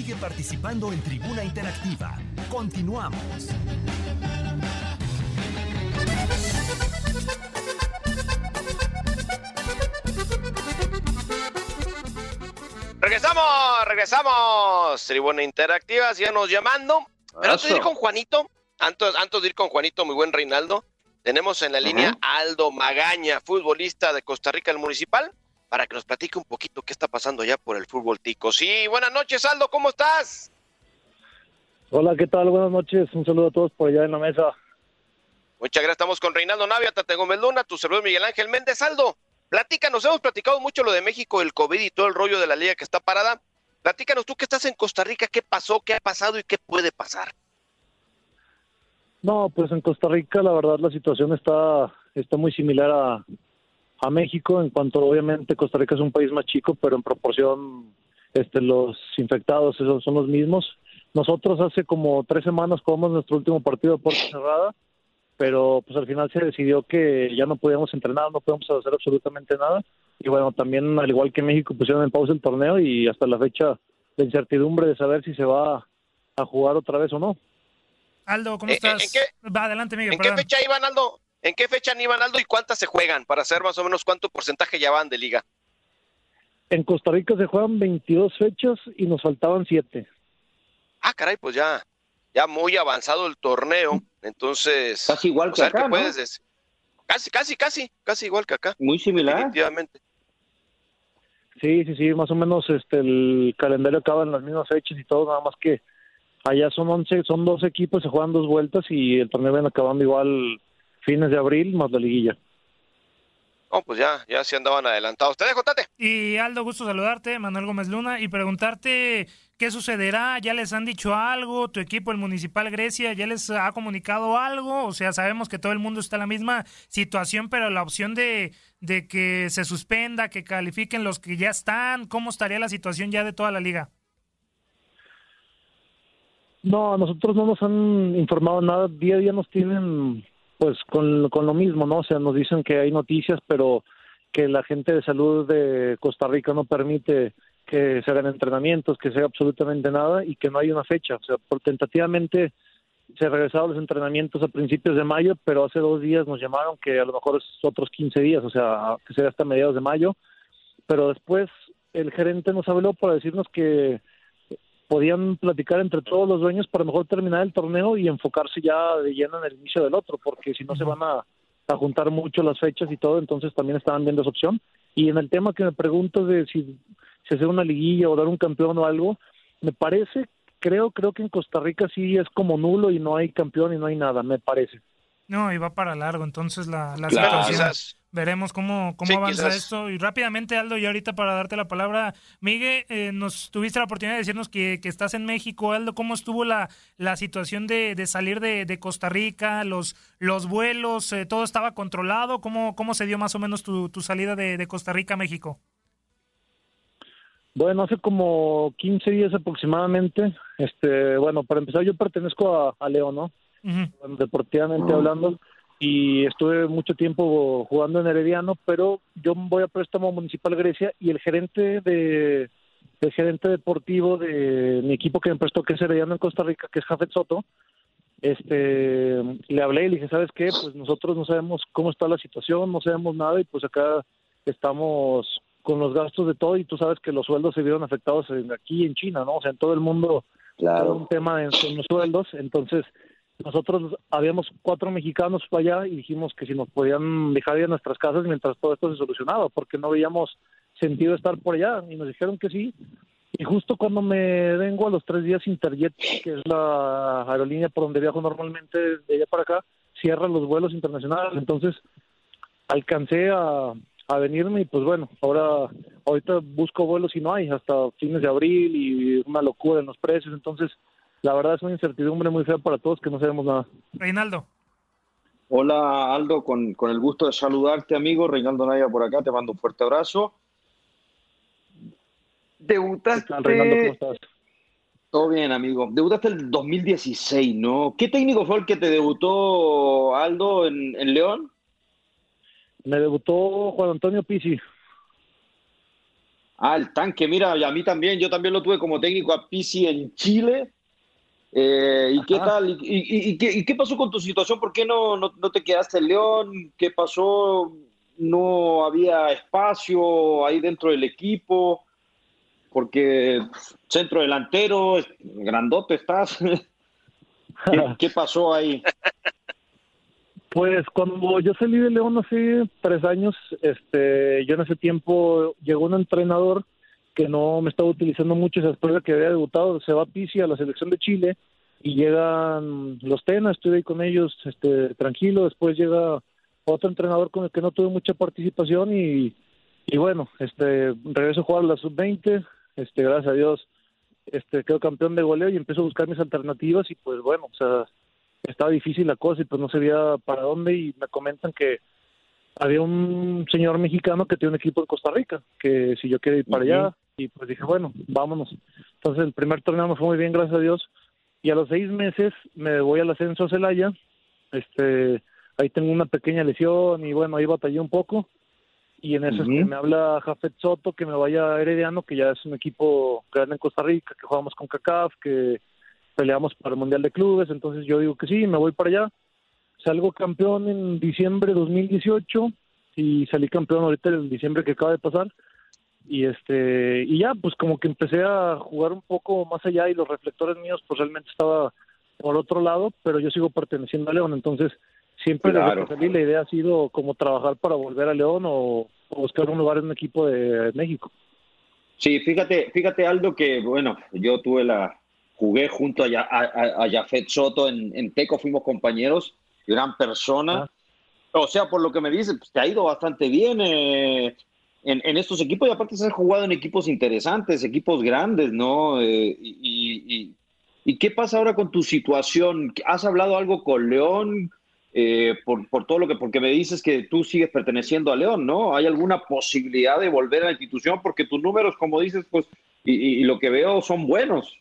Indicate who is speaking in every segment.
Speaker 1: Sigue participando en Tribuna Interactiva. Continuamos.
Speaker 2: Regresamos, regresamos. Tribuna Interactiva, síganos llamando. Pero antes de ir con Juanito, antes, antes de ir con Juanito, muy buen Reinaldo, tenemos en la línea Aldo Magaña, futbolista de Costa Rica, el municipal, para que nos platique un poquito qué está pasando ya por el fútbol tico. Sí, buenas noches, Aldo, ¿cómo estás?
Speaker 3: Hola, ¿qué tal? Buenas noches. Un saludo a todos por allá en la mesa.
Speaker 2: Muchas gracias, estamos con Reinaldo Navia, Tate Gómez Luna, tu servidor Miguel Ángel Méndez. Aldo, platícanos, hemos platicado mucho lo de México, el COVID y todo el rollo de la liga que está parada. Platícanos tú que estás en Costa Rica, qué pasó, qué ha pasado y qué puede pasar.
Speaker 3: No, pues en Costa Rica la verdad la situación está, está muy similar a, a México en cuanto obviamente Costa Rica es un país más chico, pero en proporción este, los infectados esos son los mismos. Nosotros hace como tres semanas jugamos nuestro último partido de puerta cerrada, pero pues al final se decidió que ya no podíamos entrenar, no podíamos hacer absolutamente nada. Y bueno, también al igual que México pusieron en pausa el torneo y hasta la fecha la incertidumbre de saber si se va a jugar otra vez o no.
Speaker 4: Aldo, ¿cómo
Speaker 2: Eh,
Speaker 4: estás?
Speaker 2: eh, ¿en qué-
Speaker 4: Va, adelante, Miguel.
Speaker 2: ¿En qué fecha iban, Aldo? ¿En qué fecha iban, Aldo, y cuántas se juegan? Para saber más o menos cuánto porcentaje ya van de liga.
Speaker 3: En Costa Rica se juegan 22 fechas y nos faltaban 7.
Speaker 2: Ah, caray, pues ya, ya muy avanzado el torneo. Entonces.
Speaker 5: Casi igual que acá, ¿no?
Speaker 2: puedes decir? Casi, casi, casi, casi igual que acá.
Speaker 5: Muy similar.
Speaker 2: Definitivamente.
Speaker 3: Sí, sí, sí, más o menos este el calendario acaba en las mismas fechas y todo, nada más que allá son 11, son dos equipos, se juegan dos vueltas y el torneo viene acabando igual fines de abril más la liguilla.
Speaker 2: No, pues ya, ya se andaban adelantados. Te dejo, Tate.
Speaker 4: Y Aldo, gusto saludarte, Manuel Gómez Luna, y preguntarte qué sucederá. ¿Ya les han dicho algo? ¿Tu equipo, el Municipal Grecia, ya les ha comunicado algo? O sea, sabemos que todo el mundo está en la misma situación, pero la opción de, de que se suspenda, que califiquen los que ya están, ¿cómo estaría la situación ya de toda la liga?
Speaker 3: No, a nosotros no nos han informado nada, día a día nos tienen pues con, con lo mismo, ¿no? O sea, nos dicen que hay noticias, pero que la gente de salud de Costa Rica no permite que se hagan entrenamientos, que se haga absolutamente nada y que no hay una fecha. O sea, por tentativamente se regresaron los entrenamientos a principios de mayo, pero hace dos días nos llamaron que a lo mejor es otros 15 días, o sea, que será hasta mediados de mayo. Pero después el gerente nos habló para decirnos que podían platicar entre todos los dueños para mejor terminar el torneo y enfocarse ya de lleno en el inicio del otro, porque si no se van a, a juntar mucho las fechas y todo, entonces también estaban viendo esa opción. Y en el tema que me pregunto de si, si hacer una liguilla o dar un campeón o algo, me parece, creo, creo que en Costa Rica sí es como nulo y no hay campeón y no hay nada, me parece.
Speaker 4: No, y va para largo, entonces la, la
Speaker 3: Claro.
Speaker 4: situación.
Speaker 3: Quizás.
Speaker 4: Veremos cómo, cómo
Speaker 3: Sí,
Speaker 4: avanza
Speaker 3: quizás.
Speaker 4: esto. Y rápidamente, Aldo, y ahorita para darte la palabra, Miguel, eh, nos tuviste la oportunidad de decirnos que, que estás en México. Aldo, ¿cómo estuvo la, la situación de, de salir de, de Costa Rica, los, los vuelos, eh, todo estaba controlado? ¿Cómo, ¿Cómo se dio más o menos tu, tu salida de, de Costa Rica a México?
Speaker 3: Bueno, hace como 15 días aproximadamente, este, bueno, para empezar yo pertenezco a, León, ¿no? Deportivamente hablando, y estuve mucho tiempo jugando en Herediano, pero yo voy a préstamo Municipal Grecia y el gerente de el gerente deportivo de mi equipo que me prestó, que es Herediano en Costa Rica, que es Jafet Soto, este, le hablé y le dije, ¿sabes qué? Pues nosotros no sabemos cómo está la situación, no sabemos nada y pues acá estamos con los gastos de todo y tú sabes que los sueldos se vieron afectados aquí en China, ¿no? O sea, en todo el mundo claro. un tema en, los sueldos, entonces nosotros habíamos cuatro mexicanos para allá y dijimos que si nos podían dejar ir a nuestras casas mientras todo esto se solucionaba, porque no veíamos sentido estar por allá y nos dijeron que sí. Y justo cuando me vengo a los tres días Interjet, que es la aerolínea por donde viajo normalmente de allá para acá, cierran los vuelos internacionales. Entonces alcancé a, a venirme y pues bueno, ahora ahorita busco vuelos y no hay hasta fines de abril y una locura en los precios, entonces la verdad es una incertidumbre muy fea para todos que no sabemos nada.
Speaker 4: Reinaldo.
Speaker 5: Hola Aldo, con, con el gusto de saludarte amigo, Reinaldo Naya por acá, te mando un fuerte abrazo. Debutaste... Reinaldo, ¿cómo estás? Todo bien, amigo. Debutaste el 2016, ¿no? ¿Qué técnico fue el que te debutó, Aldo, en, en León?
Speaker 3: Me debutó Juan Antonio Pizzi.
Speaker 5: Ah, el tanque, mira, a mí también, yo también lo tuve como técnico a Pizzi en Chile. Eh, ¿Y qué tal? ¿Y, qué, pasó con tu situación? ¿Por qué no, no, te quedaste en León? ¿Qué pasó? ¿No había espacio ahí dentro del equipo? Porque centro delantero, grandote estás. ¿Qué pasó ahí?
Speaker 3: Pues cuando yo salí de León hace tres años, este, yo en ese tiempo llegó un entrenador que no me estaba utilizando mucho después de que había debutado, se va a Pisi a la selección de Chile y llegan los Tenas, estuve ahí con ellos este, tranquilo, después llega otro entrenador con el que no tuve mucha participación y, y bueno, este, regreso a jugar a la sub-20, este, gracias a Dios este, quedo campeón de goleo y empiezo a buscar mis alternativas y pues bueno, o sea, estaba difícil la cosa y pues no sabía para dónde y me comentan que había un señor mexicano que tiene un equipo en Costa Rica, que si yo quería ir para allá y pues dije, bueno, vámonos. Entonces el primer torneo me fue muy bien, gracias a Dios. Y a los seis meses me voy al ascenso a Celaya, este, ahí tengo una pequeña lesión y bueno, ahí batallé un poco. Y en eso me habla Jafet Soto que me vaya a Herediano, que ya es un equipo grande en Costa Rica, que jugamos con CACAF, que peleamos para el Mundial de Clubes, entonces yo digo que sí, me voy para allá. Salgo campeón en diciembre de 2018 y salí campeón ahorita en diciembre que acaba de pasar. Y este y ya, pues como que empecé a jugar un poco más allá y los reflectores míos pues realmente estaba por otro lado, pero yo sigo perteneciendo a León, entonces siempre desde que salí la idea ha sido como trabajar para volver a León o, o buscar un lugar en un equipo de México.
Speaker 5: Sí, fíjate, fíjate Aldo que bueno, yo tuve la, jugué junto a, a, Jafet Soto en, en, Teco, fuimos compañeros, gran persona. Ah. O sea, por lo que me dice, pues, te ha ido bastante bien eh, en, estos equipos y aparte se has jugado en equipos interesantes, equipos grandes, ¿no? Eh, y, y, qué pasa ahora con tu situación? ¿Has hablado algo con León? Eh, por, por, todo lo que, porque me dices que tú sigues perteneciendo a León, ¿no? ¿Hay alguna posibilidad de volver a la institución? Porque tus números, como dices, pues, y, y lo que veo son buenos.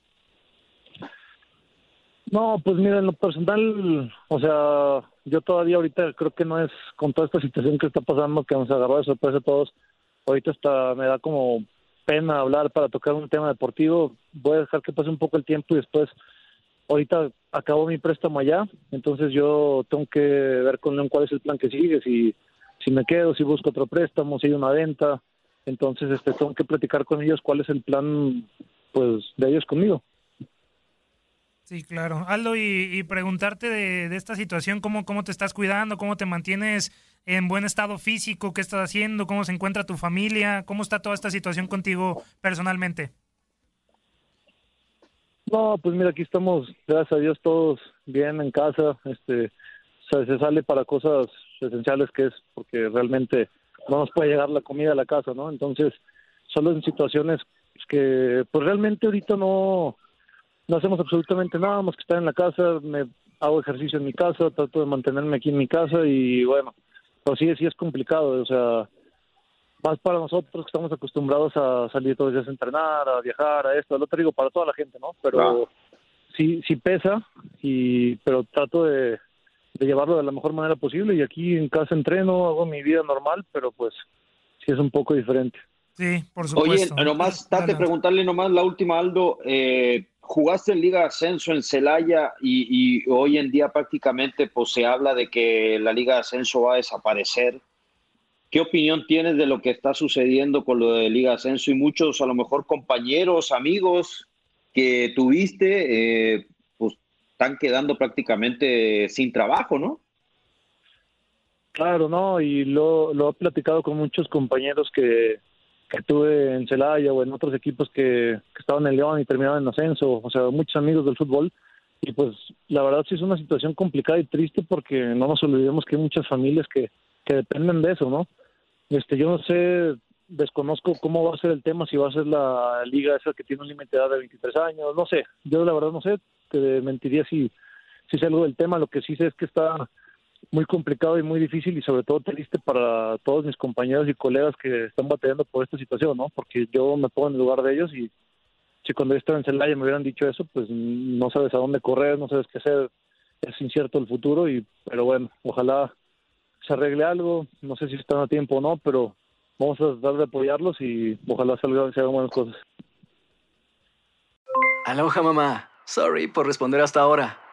Speaker 3: No, pues mira, en lo personal, o sea, yo todavía ahorita creo que no es con toda esta situación que está pasando que nos agarró de sorpresa a todos. Ahorita hasta me da como pena hablar para tocar un tema deportivo. Voy a dejar que pase un poco el tiempo y después, ahorita acabo mi préstamo allá, entonces yo tengo que ver con León cuál es el plan que sigue, si, si me quedo, si busco otro préstamo, si hay una venta. Entonces, este, tengo que platicar con ellos cuál es el plan, pues, de ellos conmigo.
Speaker 4: Sí, claro. Aldo, y, preguntarte de, esta situación, ¿cómo, ¿cómo te estás cuidando? ¿Cómo te mantienes en buen estado físico? ¿Qué estás haciendo? ¿Cómo se encuentra tu familia? ¿Cómo está toda esta situación contigo personalmente?
Speaker 3: No, pues mira, aquí estamos, gracias a Dios, todos bien en casa. Este, se sale para cosas esenciales que es porque realmente no nos puede llegar la comida a la casa, ¿no? Entonces, solo en situaciones que, pues realmente ahorita no no hacemos absolutamente nada más que estar en la casa, me hago ejercicio en mi casa, trato de mantenerme aquí en mi casa y bueno, pues sí, sí es complicado, o sea,
Speaker 6: más para nosotros que estamos acostumbrados a salir todos los días a entrenar, a viajar, a esto, al otro, digo, para toda la gente, ¿no? Pero sí, sí pesa, y, pero trato de, llevarlo de la mejor manera posible y aquí en casa entreno, hago mi vida normal, pero pues sí es un poco diferente.
Speaker 4: Sí, por supuesto.
Speaker 5: Oye, nomás, date preguntarle nomás la última, Aldo, eh, jugaste en Liga Ascenso en Celaya y, hoy en día prácticamente pues se habla de que la Liga Ascenso va a desaparecer. ¿Qué opinión tienes de lo que está sucediendo con lo de Liga Ascenso y muchos, a lo mejor, compañeros, amigos que tuviste, eh, pues están quedando prácticamente sin trabajo, ¿no?
Speaker 6: Claro, no, y lo, lo he platicado con muchos compañeros que, que tuve en Celaya o en otros equipos que, que estaban en León y terminaban en ascenso, o sea, muchos amigos del fútbol. Y pues la verdad sí es una situación complicada y triste porque no nos olvidemos que hay muchas familias que, que dependen de eso, ¿no? Este, yo no sé, desconozco cómo va a ser el tema, si va a ser la liga esa que tiene un límite de edad de 23 años, no sé, yo la verdad no sé, te mentiría si, si sé algo del tema, lo que sí sé es que está muy complicado y muy difícil y sobre todo triste para todos mis compañeros y colegas que están batallando por esta situación, ¿no? Porque yo me pongo en el lugar de ellos y si cuando yo estaba en Celaya me hubieran dicho eso, pues no sabes a dónde correr, no sabes qué hacer, es incierto el futuro y pero bueno, ojalá se arregle algo, no sé si están a tiempo o no, pero vamos a tratar de apoyarlos y ojalá salga, se hagan buenas cosas.
Speaker 7: Aloha mamá, sorry por responder hasta ahora.